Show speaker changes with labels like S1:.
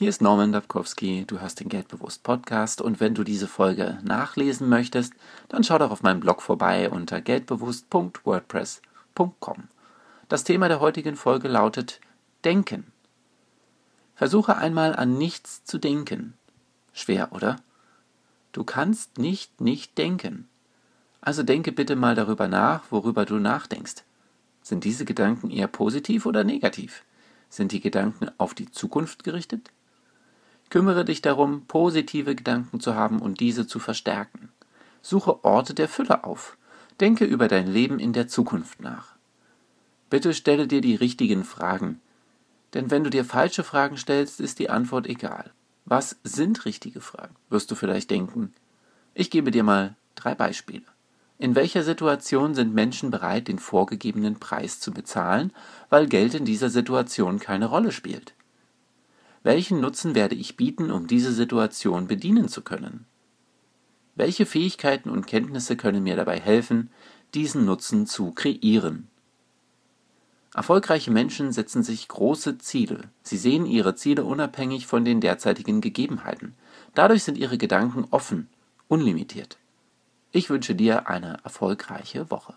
S1: Hier ist Norman Dabkowski, du hörst den Geldbewusst Podcast und wenn du diese Folge nachlesen möchtest, dann schau doch auf meinem Blog vorbei unter geldbewusst.wordpress.com. Das Thema der heutigen Folge lautet Denken. Versuche einmal an nichts zu denken. Schwer, oder? Du kannst nicht nicht denken. Also denke bitte mal darüber nach, worüber du nachdenkst. Sind diese Gedanken eher positiv oder negativ? Sind die Gedanken auf die Zukunft gerichtet? Kümmere dich darum, positive Gedanken zu haben und diese zu verstärken. Suche Orte der Fülle auf. Denke über dein Leben in der Zukunft nach. Bitte stelle dir die richtigen Fragen. Denn wenn du dir falsche Fragen stellst, ist die Antwort egal. Was sind richtige Fragen? Wirst du vielleicht denken. Ich gebe dir mal drei Beispiele. In welcher Situation sind Menschen bereit, den vorgegebenen Preis zu bezahlen, weil Geld in dieser Situation keine Rolle spielt? Welchen Nutzen werde ich bieten, um diese Situation bedienen zu können? Welche Fähigkeiten und Kenntnisse können mir dabei helfen, diesen Nutzen zu kreieren? Erfolgreiche Menschen setzen sich große Ziele. Sie sehen ihre Ziele unabhängig von den derzeitigen Gegebenheiten. Dadurch sind ihre Gedanken offen, unlimitiert. Ich wünsche dir eine erfolgreiche Woche.